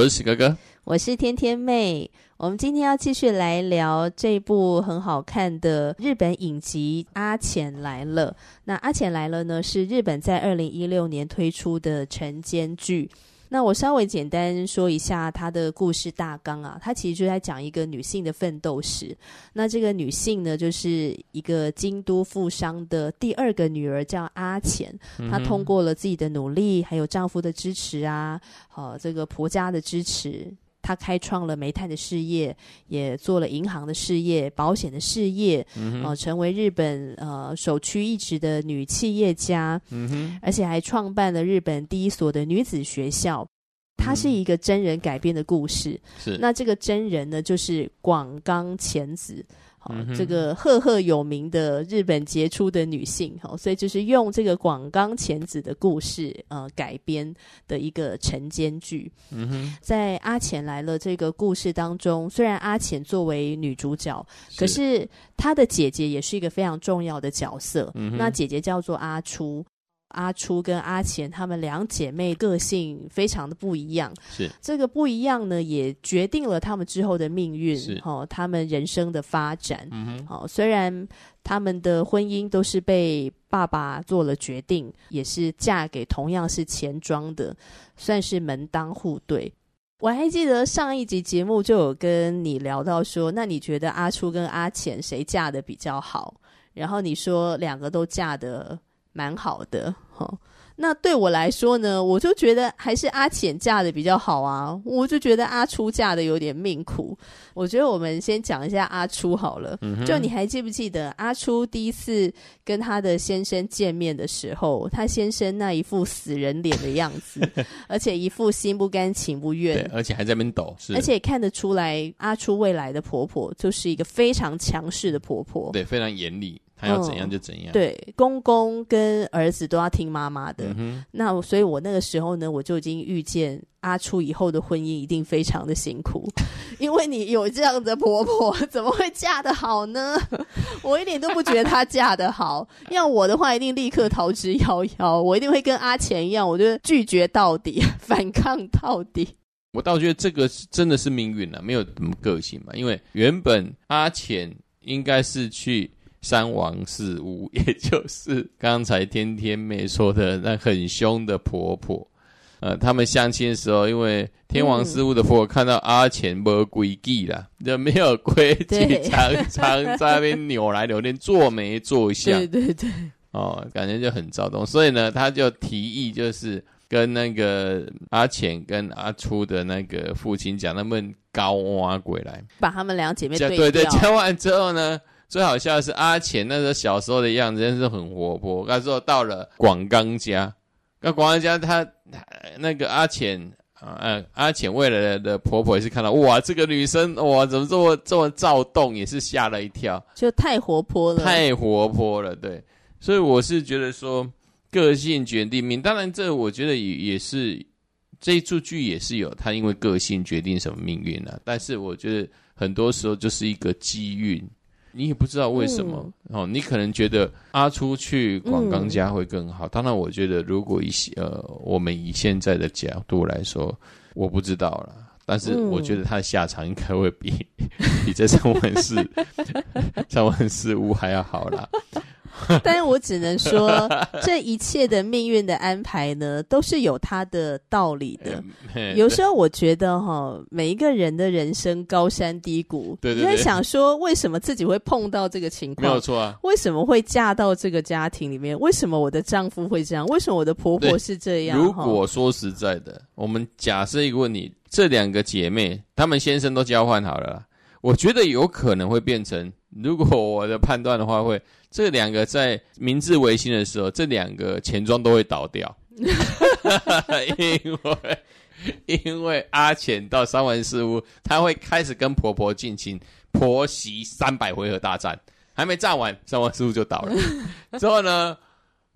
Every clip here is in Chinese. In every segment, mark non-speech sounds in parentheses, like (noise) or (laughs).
我是哥哥，我是天天妹。我们今天要继续来聊这部很好看的日本影集《阿浅来了》。那《阿浅来了》呢，是日本在二零一六年推出的晨间剧。那我稍微简单说一下她的故事大纲啊，她其实就在讲一个女性的奋斗史。那这个女性呢，就是一个京都富商的第二个女儿，叫阿浅。她通过了自己的努力，还有丈夫的支持啊，好、呃、这个婆家的支持。她开创了煤炭的事业，也做了银行的事业、保险的事业，嗯、呃，成为日本呃首屈一指的女企业家，嗯哼，而且还创办了日本第一所的女子学校。它是一个真人改编的故事，是。那这个真人呢，就是广冈前子。好、嗯，这个赫赫有名的日本杰出的女性，好，所以就是用这个广冈前子的故事，呃，改编的一个晨间剧。嗯哼，在阿浅来了这个故事当中，虽然阿浅作为女主角，可是她的姐姐也是一个非常重要的角色。嗯，那姐姐叫做阿初。阿初跟阿钱她们两姐妹个性非常的不一样，是这个不一样呢，也决定了她们之后的命运，是哦，她们人生的发展。嗯哼，哦，虽然她们的婚姻都是被爸爸做了决定，也是嫁给同样是钱庄的，算是门当户对。我还记得上一集节目就有跟你聊到说，那你觉得阿初跟阿浅谁嫁的比较好？然后你说两个都嫁得。蛮好的，哦。那对我来说呢，我就觉得还是阿浅嫁的比较好啊。我就觉得阿初嫁的有点命苦。我觉得我们先讲一下阿初好了。嗯。就你还记不记得阿初第一次跟他的先生见面的时候，他先生那一副死人脸的样子，(laughs) 而且一副心不甘情不愿，对，而且还在那边抖，是。而且看得出来，阿初未来的婆婆就是一个非常强势的婆婆，对，非常严厉。他要怎样就怎样，嗯，对，公公跟儿子都要听妈妈的。嗯。那所以，我那个时候呢，我就已经预见阿初以后的婚姻一定非常的辛苦，(laughs) 因为你有这样的婆婆，怎么会嫁得好呢？(laughs) 我一点都不觉得她嫁得好。要我的话，一定立刻逃之夭夭。我一定会跟阿钱一样，我就拒绝到底，(laughs) 反抗到底。我倒觉得这个是真的是命运了，没有什么个性嘛。因为原本阿浅应该是去。三王四屋，(laughs) 也就是刚才天天妹说的那很凶的婆婆。呃，他们相亲的时候，因为天王四屋的婆婆看到阿钱没规矩啦，就没有规矩，常常在那边扭来扭去，坐没坐相。(laughs) 对对对。哦，感觉就很躁动，所以呢，他就提议，就是跟那个阿浅跟阿初的那个父亲讲，他们高挖鬼来，把他们两姐妹对对对，讲完之后呢。最好笑的是阿浅那时候小时候的样子，真是很活泼。那时候到了广冈家，那广冈家他那个阿浅啊，呃，阿浅未来的婆婆也是看到哇，这个女生哇，怎么这么这么躁动，也是吓了一跳，就太活泼了，太活泼了。对，所以我是觉得说，个性决定命。当然，这我觉得也也是这一出剧也是有他因为个性决定什么命运啊。但是我觉得很多时候就是一个机运。你也不知道为什么、嗯、哦，你可能觉得阿初去广冈家会更好。嗯、当然，我觉得如果以呃我们以现在的角度来说，我不知道了。但是我觉得他的下场应该会比、(laughs) 嗯、比 (laughs) 这三万四三万四屋还要好啦。(laughs) 但是我只能说，(laughs) 这一切的命运的安排呢，都是有它的道理的。有时候我觉得哈，每一个人的人生高山低谷，对对对，你在想说，为什么自己会碰到这个情况？没有错啊。为什么会嫁到这个家庭里面？为什么我的丈夫会这样？为什么我的婆婆是这样？如果说实在的，我们假设一个问题：这两个姐妹，她们先生都交换好了，我觉得有可能会变成如果我的判断的话会，会这两个在明治维新的时候，这两个钱庄都会倒掉，(laughs) 因为因为阿浅到三丸四屋，他会开始跟婆婆进行婆媳三百回合大战，还没战完，三丸四屋就倒了。(laughs) 之后呢，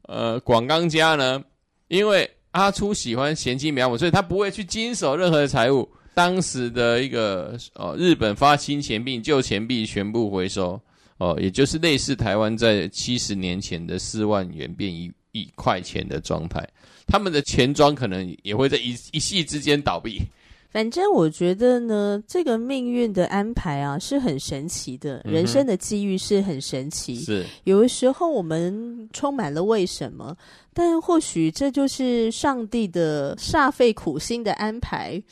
呃，广冈家呢，因为阿初喜欢贤妻良母，所以他不会去经手任何的财物。当时的一个哦，日本发新钱币，旧钱币全部回收哦，也就是类似台湾在七十年前的四万元变一一块钱的状态。他们的钱庄可能也会在一一夕之间倒闭。反正我觉得呢，这个命运的安排啊是很神奇的，嗯、人生的机遇是很神奇。是有的时候我们充满了为什么。但或许这就是上帝的煞费苦心的安排，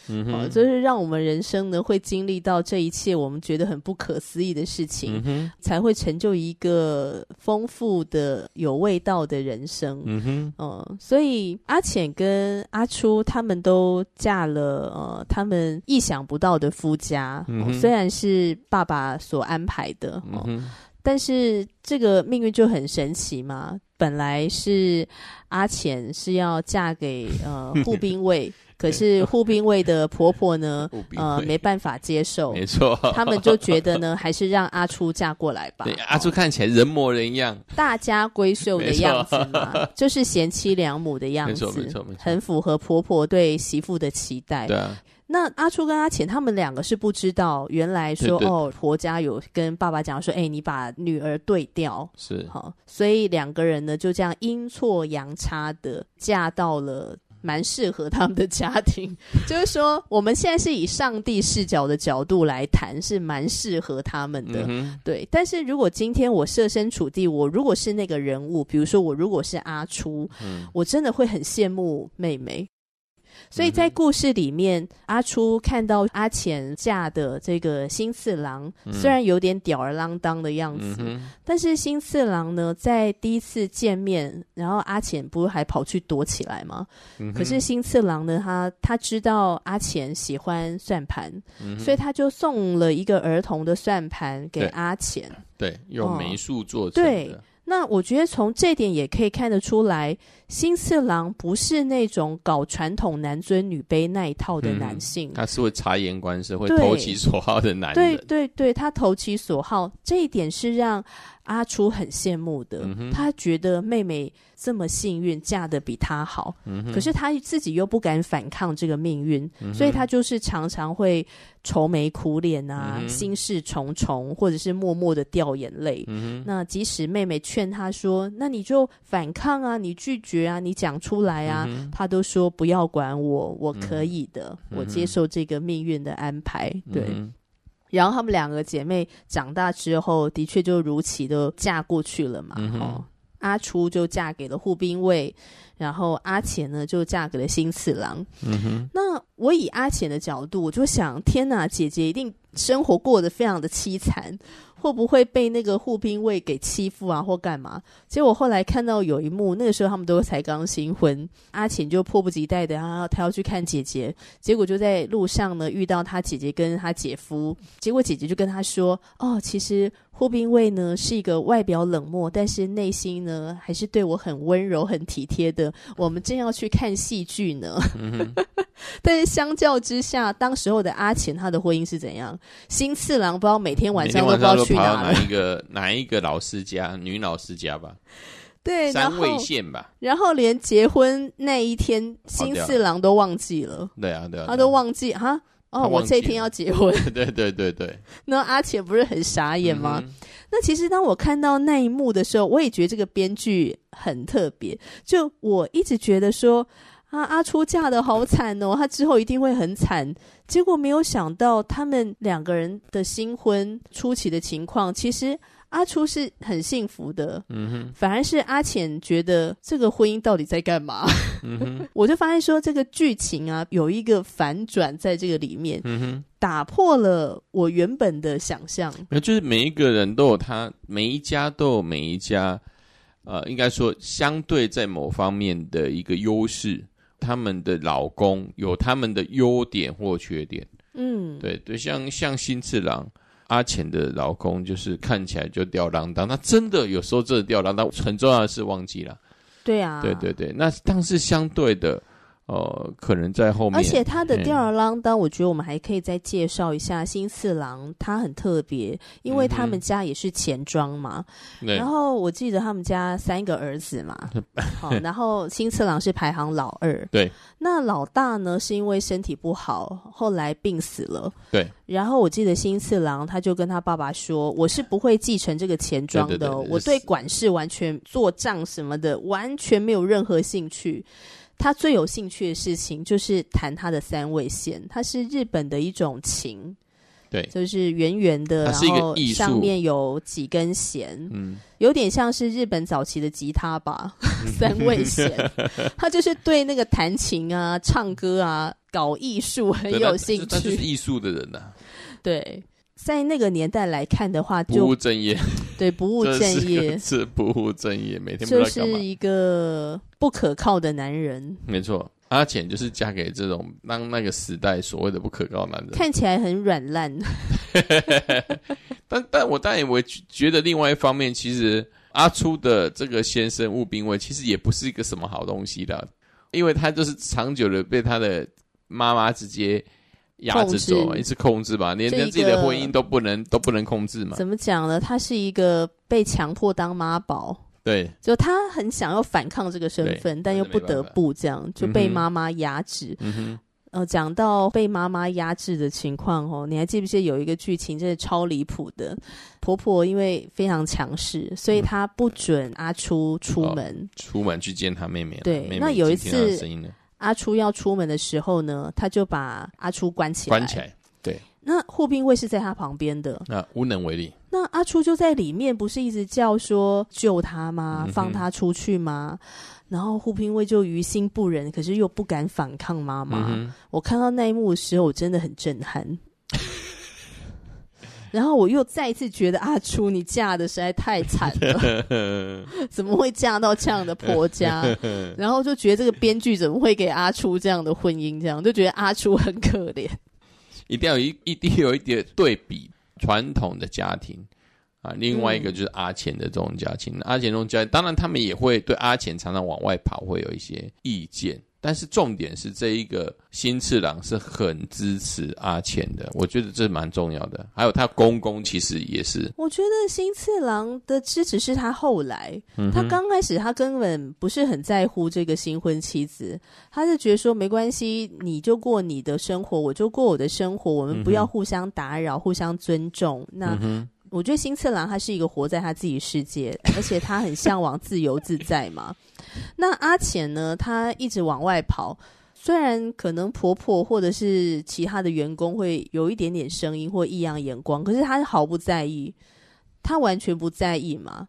就是让我们人生呢会经历到这一切我们觉得很不可思议的事情，嗯，才会成就一个丰富的有味道的人生，嗯哼，嗯，所以阿浅跟阿初他们都嫁了呃他们意想不到的夫家，虽然是爸爸所安排的，嗯，但是这个命运就很神奇嘛。本来是阿浅是要嫁给呃 (laughs) 护兵卫，可是护兵卫的婆婆呢，(laughs) 呃没办法接受，没错，他们就觉得呢，还是让阿初嫁过来吧。对，阿初看起来人模人样，大家闺秀的样子嘛，就是贤妻良母的样子，没错没错，很符合婆婆对媳妇的期待。对啊。那阿初跟阿浅他们两个是不知道，原来说哦，婆家有跟爸爸讲说，哎，你把女儿对调是好，所以两个人呢就这样阴错阳差的嫁到了蛮适合他们的家庭。(laughs) 就是说，我们现在是以上帝视角的角度来谈，是蛮适合他们的。嗯、对，但是如果今天我设身处地，我如果是那个人物，比如说我如果是阿初，嗯、我真的会很羡慕妹妹。所以在故事里面，嗯、阿初看到阿浅嫁的这个新次郎，嗯、虽然有点吊儿郎当的样子，嗯、但是新次郎呢，在第一次见面，然后阿浅不是还跑去躲起来吗？嗯、可是新次郎呢，他他知道阿浅喜欢算盘，嗯、所以他就送了一个儿童的算盘给阿浅，对，用梅树做成的。哦对那我觉得从这点也可以看得出来，新次郎不是那种搞传统男尊女卑那一套的男性，嗯、他是会察言观色、会投其所好的男人。对对对，他投其所好，这一点是让阿初很羡慕的。嗯、他觉得妹妹这么幸运，嫁得比他好，嗯、可是他自己又不敢反抗这个命运，嗯、所以他就是常常会。愁眉苦脸啊，嗯、心事重重，或者是默默的掉眼泪。嗯、那即使妹妹劝他说：“那你就反抗啊，你拒绝啊，你讲出来啊。嗯”他都说：“不要管我，我可以的，嗯、我接受这个命运的安排。嗯哼”对。然后她们两个姐妹长大之后，的确就如期的嫁过去了嘛。嗯、哦，阿初就嫁给了护兵卫。然后阿钱呢，就嫁给了新次郎。嗯哼，那我以阿浅的角度，我就想，天哪，姐姐一定生活过得非常的凄惨。会不会被那个护兵卫给欺负啊，或干嘛？结果后来看到有一幕，那个时候他们都才刚新婚，阿浅就迫不及待的啊，他要去看姐姐。结果就在路上呢，遇到他姐姐跟他姐夫。结果姐姐就跟他说：“哦，其实户兵卫呢是一个外表冷漠，但是内心呢还是对我很温柔、很体贴的。我们正要去看戏剧呢。嗯 (laughs) ”但是相较之下，当时候的阿浅他的婚姻是怎样？新次郎不知道每天晚上都不知道去哪哪一个哪一个老师家，女老师家吧？对，三味线吧然。然后连结婚那一天，新四郎都忘记了。对啊，对啊，他都忘记哈哦，我这一天要结婚。(laughs) 对对对对。那阿浅不是很傻眼吗？嗯、那其实当我看到那一幕的时候，我也觉得这个编剧很特别。就我一直觉得说。啊，阿初嫁的好惨哦，他之后一定会很惨。结果没有想到，他们两个人的新婚初期的情况，其实阿初是很幸福的。嗯哼，反而是阿浅觉得这个婚姻到底在干嘛？嗯哼，(laughs) 我就发现说，这个剧情啊，有一个反转在这个里面，嗯哼，打破了我原本的想象。那就是每一个人都有他，每一家都有每一家，呃，应该说相对在某方面的一个优势。他们的老公有他们的优点或缺点，嗯，对对，像像新次郎，阿浅的老公就是看起来就吊儿郎当，那真的有时候真的吊儿郎当，很重要的是忘记了。对啊，对对对，那但是相对的。呃，可能在后面，而且他的吊儿郎当，我觉得我们还可以再介绍一下新次郎，他很特别，因为他们家也是钱庄嘛。嗯、然后我记得他们家三个儿子嘛，(laughs) 好，然后新次郎是排行老二。对，那老大呢，是因为身体不好，后来病死了。对，然后我记得新次郎他就跟他爸爸说：“我是不会继承这个钱庄的，对对对，我对管事完全做账什么的完全没有任何兴趣。”他最有兴趣的事情就是弹他的三味线，它是日本的一种琴，对，就是圆圆的，然后上面有几根弦，嗯，有点像是日本早期的吉他吧，(laughs) 三味弦。(laughs) 他就是对那个弹琴啊、唱歌啊、搞艺术很有兴趣，他就是艺术的人呐、啊，对。在那个年代来看的话就，不务正业，对，不务正业是，是不务正业，每天不知道就是一个不可靠的男人。没错，阿浅就是嫁给这种当那个时代所谓的不可靠男人，看起来很软烂。(laughs) 但但我当然也会觉得，另外一方面，其实阿初的这个先生吴兵卫其实也不是一个什么好东西的，因为他就是长久的被他的妈妈直接。压制住，一直控制吧，连连自己的婚姻都不能都不能控制嘛？怎么讲呢？她是一个被强迫当妈宝，对，就他很想要反抗这个身份，但又不得不这样，就被妈妈压制。嗯哼，呃，讲到被妈妈压制的情况哦，你还记不记得有一个剧情，真的超离谱的？婆婆因为非常强势，所以她不准阿初出门，哦、出门去见她妹妹。对，妹妹那有一次。阿初要出门的时候呢，他就把阿初关起来。关起来，对。那护兵卫是在他旁边的，那无能为力。那阿初就在里面，不是一直叫说救他吗？放他出去吗？嗯、然后护兵卫就于心不忍，可是又不敢反抗妈妈。嗯、我看到那一幕的时候，我真的很震撼。然后我又再一次觉得阿初，你嫁的实在太惨了，(laughs) 怎么会嫁到这样的婆家？(laughs) 然后就觉得这个编剧怎么会给阿初这样的婚姻？这样就觉得阿初很可怜。一定要有一一定有一点对比传统的家庭啊，另外一个就是阿钱的这种家庭。嗯、阿钱这种家庭，当然他们也会对阿钱常常往外跑会有一些意见。但是重点是这一个新次郎是很支持阿浅的，我觉得这蛮重要的。还有他公公其实也是，我觉得新次郎的支持是他后来，嗯、他刚开始他根本不是很在乎这个新婚妻子，他是觉得说没关系，你就过你的生活，我就过我的生活，我们不要互相打扰，嗯、互相尊重。那。嗯我觉得新次郎他是一个活在他自己世界，(laughs) 而且他很向往自由自在嘛。(laughs) 那阿浅呢？他一直往外跑，虽然可能婆婆或者是其他的员工会有一点点声音或异样眼光，可是他毫不在意，他完全不在意嘛。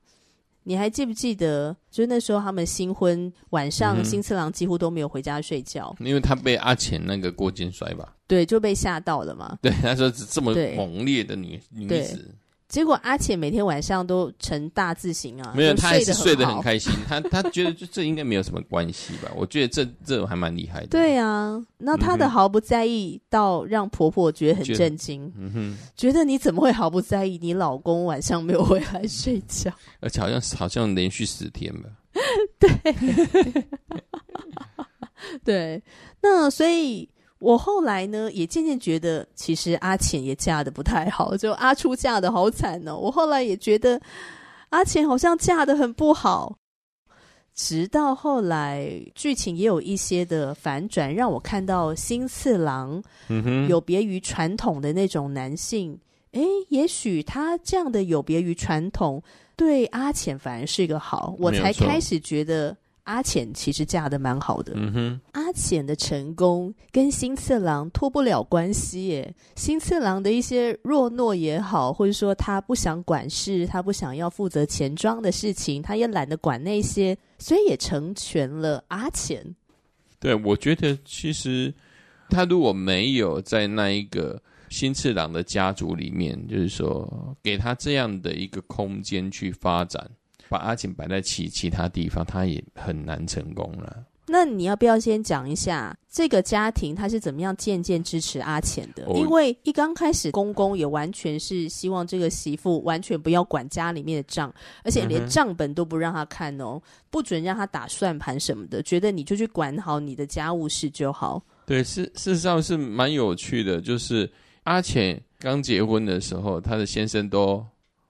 你还记不记得？就是那时候他们新婚晚上，新次郎几乎都没有回家睡觉，因为他被阿浅那个过肩摔吧？对，就被吓到了嘛。对，他说这么猛烈的女女子。结果阿且每天晚上都成大字形啊，没有，他还是睡得很开心。他他觉得这这应该没有什么关系吧？我觉得这这种还蛮厉害的。对啊，那他的毫不在意到让婆婆觉得很震惊。嗯哼，觉得你怎么会毫不在意？你老公晚上没有回来睡觉，(laughs) 而且好像好像连续十天吧。(laughs) 对，(laughs) 对，那所以。我后来呢，也渐渐觉得，其实阿浅也嫁的不太好，就阿初嫁的好惨哦。我后来也觉得，阿浅好像嫁的很不好。直到后来，剧情也有一些的反转，让我看到新次郎，嗯哼，有别于传统的那种男性。诶，也许他这样的有别于传统，对阿浅反而是一个好。我才开始觉得。阿浅其实嫁的蛮好的。嗯哼，阿浅的成功跟新次郎脱不了关系耶。新次郎的一些弱懦也好，或者说他不想管事，他不想要负责钱庄的事情，他也懒得管那些，所以也成全了阿浅。对，我觉得其实他如果没有在那一个新次郎的家族里面，就是说给他这样的一个空间去发展。把阿浅摆在其其他地方，他也很难成功了。那那你要不要先讲一下这个家庭他是怎么样渐渐支持阿浅的？因为一刚开始，公公也完全是希望这个媳妇完全不要管家里面的账，而且连账本都不让他看哦，不准让他打算盘什么的，觉得你就去管好你的家务事就好。对，事事实上是蛮有趣的，就是阿浅刚结婚的时候，她的先生都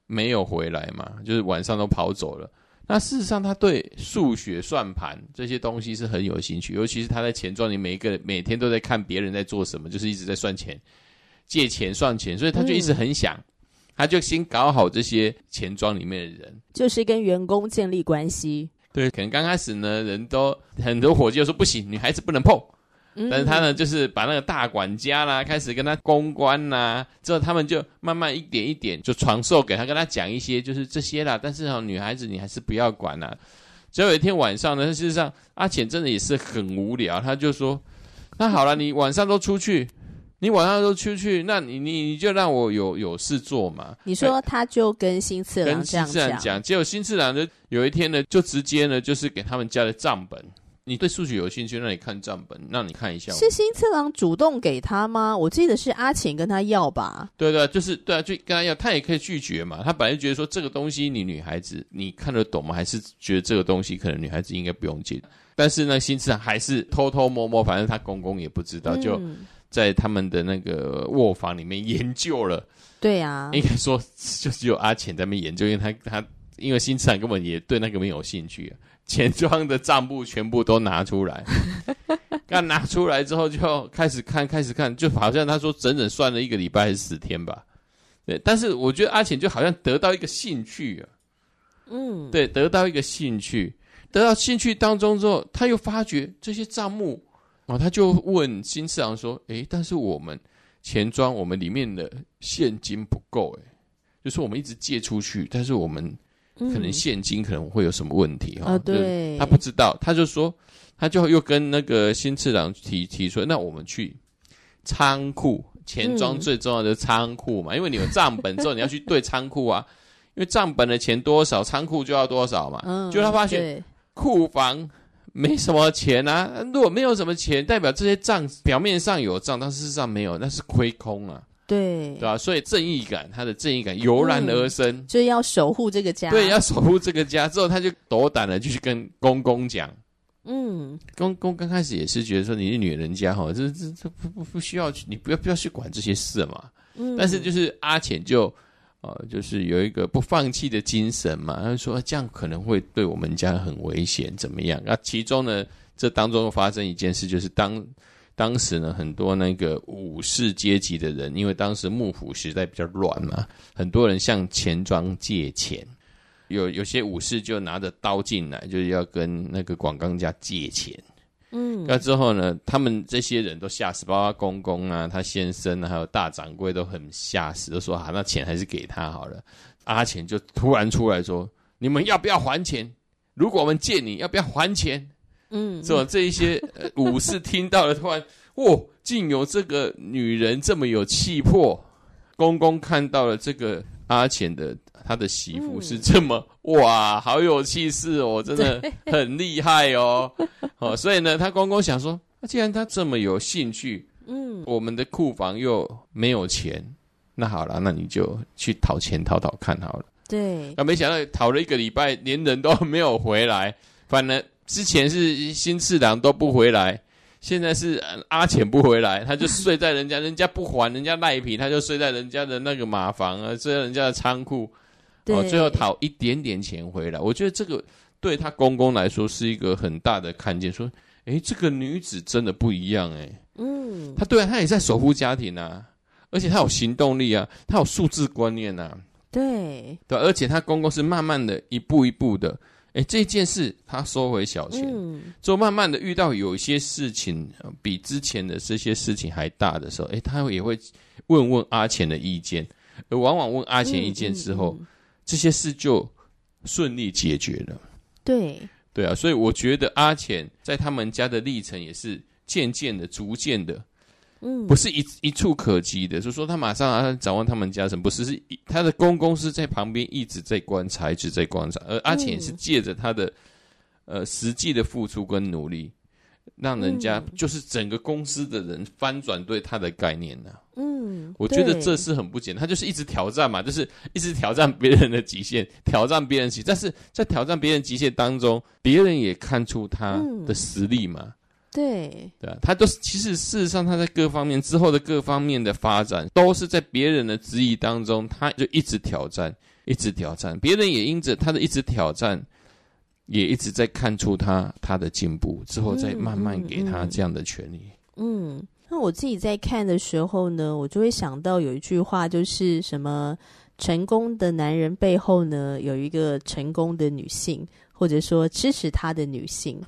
没有回来嘛，就是晚上都跑走了。那事实上，他对数学算盘这些东西是很有兴趣，尤其是他在钱庄里，每一个每天都在看别人在做什么，就是一直在算钱、借钱、算钱，所以他就一直很想，嗯、他就先搞好这些钱庄里面的人，就是跟员工建立关系。对，可能刚开始呢，人都很多伙计都说不行，女孩子不能碰。但是他呢，就是把那个大管家啦，开始跟他公关啦，之后他们就慢慢一点一点就传授给他，跟他讲一些就是这些啦。但是哈，女孩子你还是不要管啦。只有一天晚上呢，事实上阿浅真的也是很无聊，他就说：“那好了，你晚上都出去，你晚上都出去，那你你你就让我有有事做嘛。”你说他就跟新次郎这样讲，跟新次郎讲，结果新次郎就有一天呢，就直接呢就是给他们家的账本。你对数学有兴趣，那你看账本，让你看一下。是新次郎主动给他吗？我记得是阿钱跟他要吧。对对，就是对啊，就跟他要，他也可以拒绝嘛。他本来就觉得说这个东西你女孩子你看得懂吗？还是觉得这个东西可能女孩子应该不用借？但是呢，新次郎还是偷偷摸摸，反正他公公也不知道，就在他们的那个卧房里面研究了。对啊，应该说就只有阿浅在那边研究，因为他他因为新次郎根本也对那个没有兴趣啊。钱庄的账簿全部都拿出来，(laughs) 刚拿出来之后就开始看，开始看，就好像他说整整算了一个礼拜还是十天吧。对，但是我觉得阿浅就好像得到一个兴趣啊，嗯，对，得到一个兴趣，得到兴趣当中之后，他又发觉这些账目，然后他就问新次郎说：“诶，但是我们钱庄我们里面的现金不够，诶，就是我们一直借出去，但是我们。”可能现金可能会有什么问题哈、哦？对，他不知道，他就说，他就又跟那个新次郎提提出，那我们去仓库钱庄最重要的仓库嘛，嗯、因为你有账本之后，你要去对仓库啊，(laughs) 因为账本的钱多少，仓库就要多少嘛。嗯，就他发现库房没什么钱啊，如果没有什么钱，代表这些账表面上有账，但事实上没有，那是亏空啊。对，对吧？所以正义感，他的正义感油然而生，嗯、就要守护这个家。对，要守护这个家。之后，他就斗胆的就去跟公公讲。嗯，公公刚开始也是觉得说，你是女人家哈，这这这不不不需要去，你不要不要去管这些事嘛。嗯，但是就是阿浅就呃，就是有一个不放弃的精神嘛。他说这样可能会对我们家很危险，怎么样？那其中呢，这当中发生一件事，就是当。当时呢，很多那个武士阶级的人，因为当时幕府时代比较乱嘛，很多人向钱庄借钱，有有些武士就拿着刀进来，就是要跟那个广冈家借钱。嗯，那之后呢，他们这些人都吓死，包括公公啊、他先生啊，还有大掌柜都很吓死，都说啊，那钱还是给他好了。阿钱就突然出来说：“你们要不要还钱？如果我们借你，要不要还钱？”嗯，是吧？这一些武士听到了，突然，哇，竟有这个女人这么有气魄。公公看到了这个阿钱的他的媳妇是这么、嗯、哇，好有气势哦，真的很厉害哦。哦，所以呢，他公公想说，那既然他这么有兴趣，嗯，我们的库房又没有钱，那好了，那你就去讨钱讨讨看好了。对，那没想到讨了一个礼拜，连人都没有回来，反正。之前是新次郎都不回来，现在是阿浅不回来，他就睡在人家，人家不还，人家赖皮，他就睡在人家的那个马房啊，睡在人家的仓库，哦，最后讨一点点钱回来。我觉得这个对他公公来说是一个很大的看见，说，诶，这个女子真的不一样，诶，嗯，他对啊，他也在守护家庭啊，而且他有行动力啊，他有数字观念啊，对，对，而且他公公是慢慢的一步一步的。哎，这件事他收回小钱，嗯，就慢慢的遇到有一些事情比之前的这些事情还大的时候，哎，他也会问问阿钱的意见，而往往问阿钱意见之后，嗯嗯嗯，这些事就顺利解决了。对，对啊，所以我觉得阿钱在他们家的历程也是渐渐的、逐渐的。嗯，不是一一触可及的，就是说他马上啊掌握他们家什么，不是，是他的公公是在旁边一直在观察，一直在观察，而阿浅是借着他的呃实际的付出跟努力，让人家就是整个公司的人翻转对他的概念呢、啊。嗯，我觉得这是很不简单。他就是一直挑战嘛，就是一直挑战别人的极限，挑战别人极限。但是在挑战别人极限当中，别人也看出他的实力嘛。嗯、对，对啊，他都是其实事实上他在各方面之后的各方面的发展，都是在别人的质疑当中，他就一直挑战，一直挑战。别人也因着他的一直挑战。也一直在看出他他的进步之后，再慢慢给他这样的权利。嗯，嗯，那我自己在看的时候呢，我就会想到有一句话，就是什么成功的男人背后呢，有一个成功的女性，或者说支持他的女性。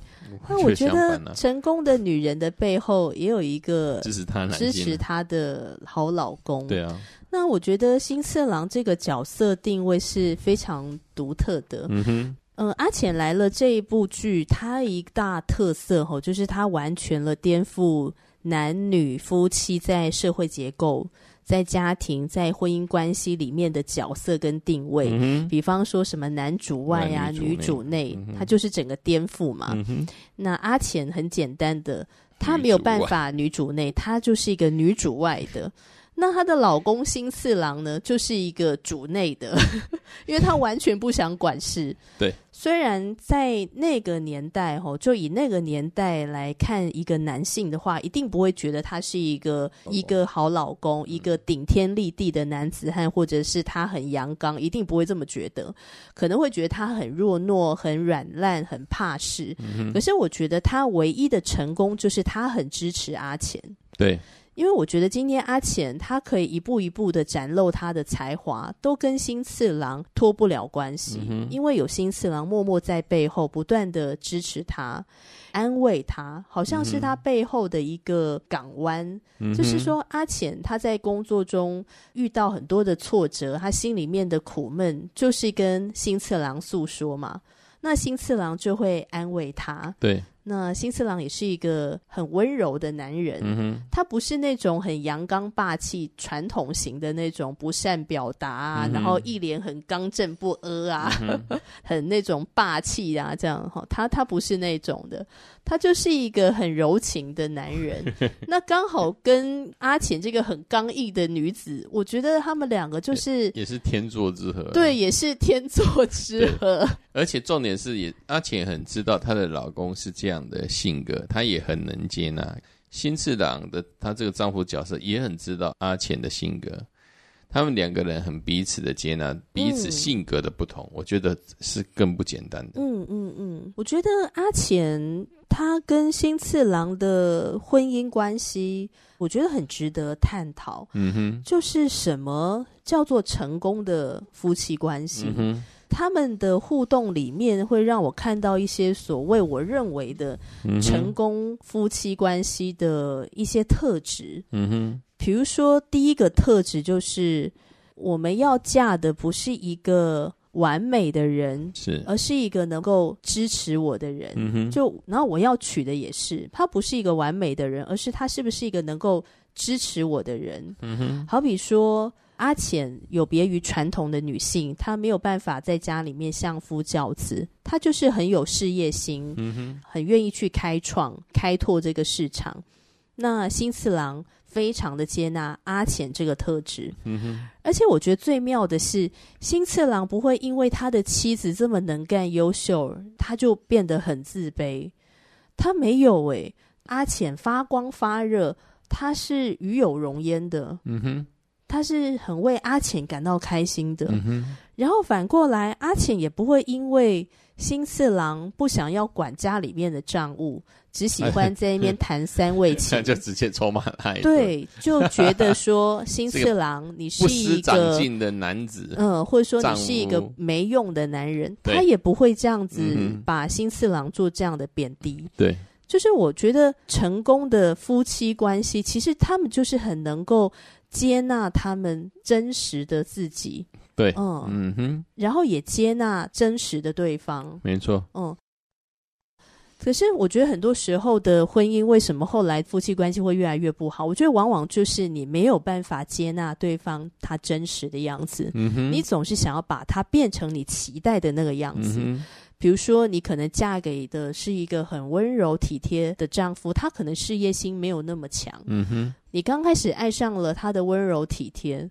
那我觉得成功的女人的背后也有一个支持他支持他的好老公。对啊。那我觉得新次郎这个角色定位是非常独特的。嗯哼。嗯，阿浅来了这一部剧，它一大特色吼，就是它完全了颠覆男女夫妻在社会结构、在家庭、在婚姻关系里面的角色跟定位。嗯、比方说什么男主外呀、啊、女主内，它就是整个颠覆嘛。嗯、那阿浅很简单的，他没有办法女主内，他就是一个女主外的。那她的老公新次郎呢，就是一个主内的，(laughs) 因为他完全不想管事。对，虽然在那个年代，吼，就以那个年代来看一个男性的话，一定不会觉得他是一个一个好老公，一个顶天立地的男子汉，或者是他很阳刚，一定不会这么觉得，可能会觉得他很弱懦、很软烂、很怕事。嗯。可是我觉得他唯一的成功，就是他很支持阿钱。对。因为我觉得今天阿浅他可以一步一步的展露他的才华，都跟新次郎脱不了关系。嗯。因为有新次郎默默在背后不断的支持他、安慰他，好像是他背后的一个港湾。嗯。就是说，阿浅他在工作中遇到很多的挫折，他心里面的苦闷，就是跟新次郎诉说嘛。那新次郎就会安慰他。对。那新次郎也是一个很温柔的男人，嗯，他不是那种很阳刚霸气、传统型的那种不善表达啊，嗯、然后一脸很刚正不阿啊，嗯、(laughs) 很那种霸气啊，这样哈，他他不是那种的，他就是一个很柔情的男人。(laughs) 那刚好跟阿浅这个很刚毅的女子，我觉得他们两个就是也是天作之合，对，也是天作之合。而且重点是也，也阿浅很知道她的老公是这样的性格，她也很能接纳。新次郎的她这个丈夫角色也很知道阿浅的性格，他们两个人很彼此的接纳，彼此性格的不同，嗯、我觉得是更不简单的。嗯嗯嗯，我觉得阿浅她跟新次郎的婚姻关系，我觉得很值得探讨。嗯哼，就是什么叫做成功的夫妻关系？嗯他们的互动里面会让我看到一些所谓我认为的成功夫妻关系的一些特质。嗯哼，比如说第一个特质就是我们要嫁的不是一个完美的人，是，而是一个能够支持我的人。嗯哼，就然后我要娶的也是，他不是一个完美的人，而是他是不是一个能够支持我的人。嗯哼，好比说。阿浅有别于传统的女性，她没有办法在家里面相夫教子，她就是很有事业心，嗯，很愿意去开创、开拓这个市场。那新次郎非常的接纳阿浅这个特质，嗯，而且我觉得最妙的是，新次郎不会因为他的妻子这么能干、优秀，他就变得很自卑。他没有诶、欸，阿浅发光发热，他是与有容焉的，嗯哼。他是很为阿浅感到开心的，嗯，然后反过来，阿浅也不会因为新次郎不想要管家里面的账务，只喜欢在那边谈三味情，(laughs) 就直接抽骂他。对，就觉得说新次郎你是一个 (laughs) 长进的男子，嗯，或者说你是一个没用的男人，他也不会这样子把新次郎做这样的贬低。对，就是我觉得成功的夫妻关系，其实他们就是很能够。接纳他们真实的自己，对，嗯。嗯哼，然后也接纳真实的对方，没错，嗯。可是我觉得很多时候的婚姻，为什么后来夫妻关系会越来越不好？我觉得往往就是你没有办法接纳对方他真实的样子，你总是想要把他变成你期待的那个样子。嗯比如说，你可能嫁给的是一个很温柔体贴的丈夫，他可能事业心没有那么强。嗯哼，你刚开始爱上了他的温柔体贴，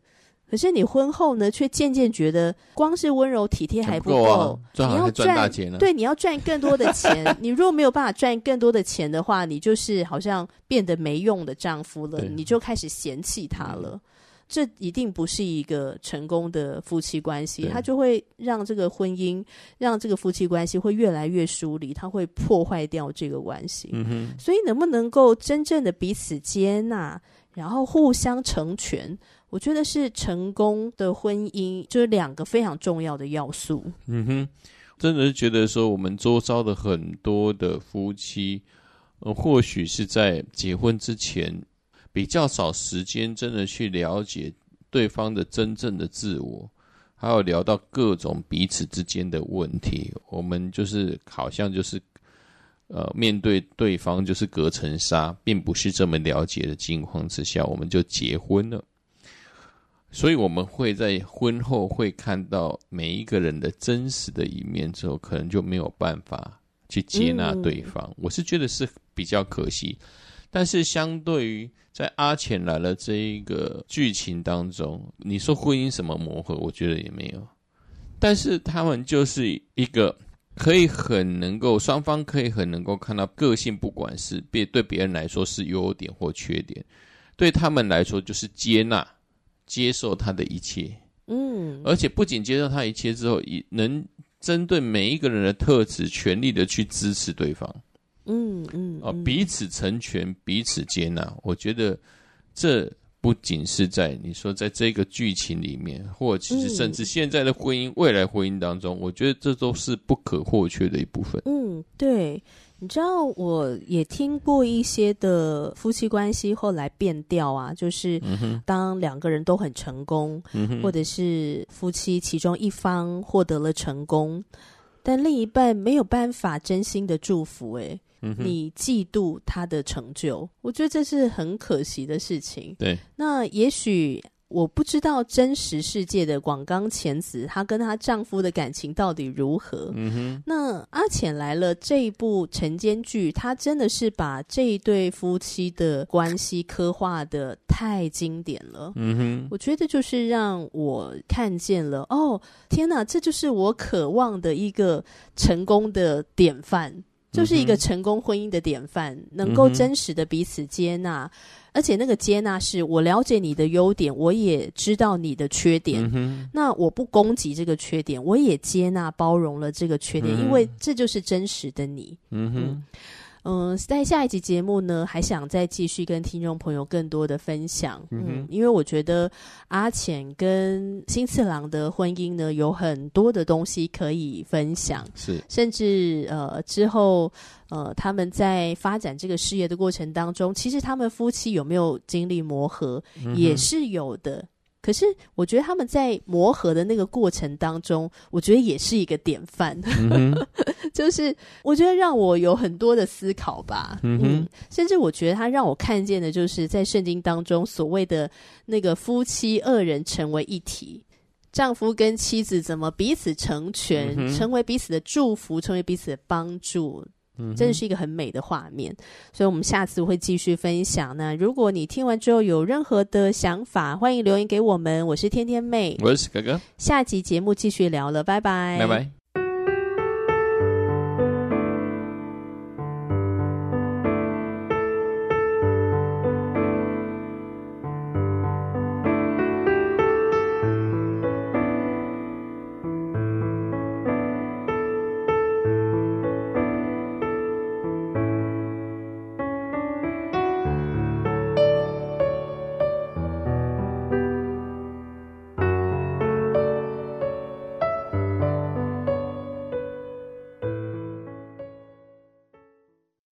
可是你婚后呢，却渐渐觉得光是温柔体贴还不够，不够啊、你要赚大钱、啊、对，你要赚更多的钱。(laughs) 你如果没有办法赚更多的钱的话，你就是好像变得没用的丈夫了，你就开始嫌弃他了。嗯这一定不是一个成功的夫妻关系，它就会让这个婚姻，让这个夫妻关系会越来越疏离，它会破坏掉这个关系。嗯哼，所以能不能够真正的彼此接纳，然后互相成全，我觉得是成功的婚姻就是两个非常重要的要素。嗯哼，真的是觉得说，我们周遭的很多的夫妻，呃，或许是在结婚之前。比较少时间，真的去了解对方的真正的自我，还有聊到各种彼此之间的问题。我们就是好像就是，呃，面对对方就是隔层纱，并不是这么了解的情况之下，我们就结婚了。所以我们会在婚后会看到每一个人的真实的一面之后，可能就没有办法去接纳对方。嗯。我是觉得是比较可惜。但是相对于在阿浅来了这一个剧情当中，你说婚姻什么磨合，我觉得也没有。但是他们就是一个可以很能够双方可以很能够看到个性，不管是别对别人来说是优点或缺点，对他们来说就是接纳、接受他的一切。嗯，而且不仅接受他一切之后，也能针对每一个人的特质，全力的去支持对方。嗯嗯，啊、嗯，彼此成全，彼此接纳。我觉得这不仅是在你说在这个剧情里面，或其实甚至现在的婚姻、嗯、未来婚姻当中，我觉得这都是不可或缺的一部分。嗯，对，你知道，我也听过一些的夫妻关系后来变调啊，就是当两个人都很成功，嗯、或者是夫妻其中一方获得了成功，但另一半没有办法真心的祝福、欸，哎。你嫉妒他的成就，我觉得这是很可惜的事情。对，那也许我不知道真实世界的广冈浅子她跟她丈夫的感情到底如何。嗯哼，那阿浅来了这一部晨间剧，她真的是把这一对夫妻的关系刻画的太经典了。嗯哼，我觉得就是让我看见了，哦，天哪，这就是我渴望的一个成功的典范。就是一个成功婚姻的典范，嗯、能够真实的彼此接纳，而且那个接纳是我了解你的优点，我也知道你的缺点，嗯、那我不攻击这个缺点，我也接纳包容了这个缺点，嗯、因为这就是真实的你。嗯哼。嗯嗯，在下一集节目呢，还想再继续跟听众朋友更多的分享。嗯，嗯，因为我觉得阿浅跟新次郎的婚姻呢，有很多的东西可以分享。是，甚至呃之后呃他们在发展这个事业的过程当中，其实他们夫妻有没有经历磨合，嗯、也是有的。可是，我觉得他们在磨合的那个过程当中，我觉得也是一个典范。嗯、(laughs) 就是我觉得让我有很多的思考吧。嗯，嗯，甚至我觉得他让我看见的，就是在圣经当中所谓的那个夫妻二人成为一体，丈夫跟妻子怎么彼此成全，嗯、成为彼此的祝福，成为彼此的帮助。嗯，真的是一个很美的画面，所以我们下次会继续分享。那如果你听完之后有任何的想法，欢迎留言给我们。我是天天妹，我是哥哥，下集节目继续聊了，拜拜，拜拜。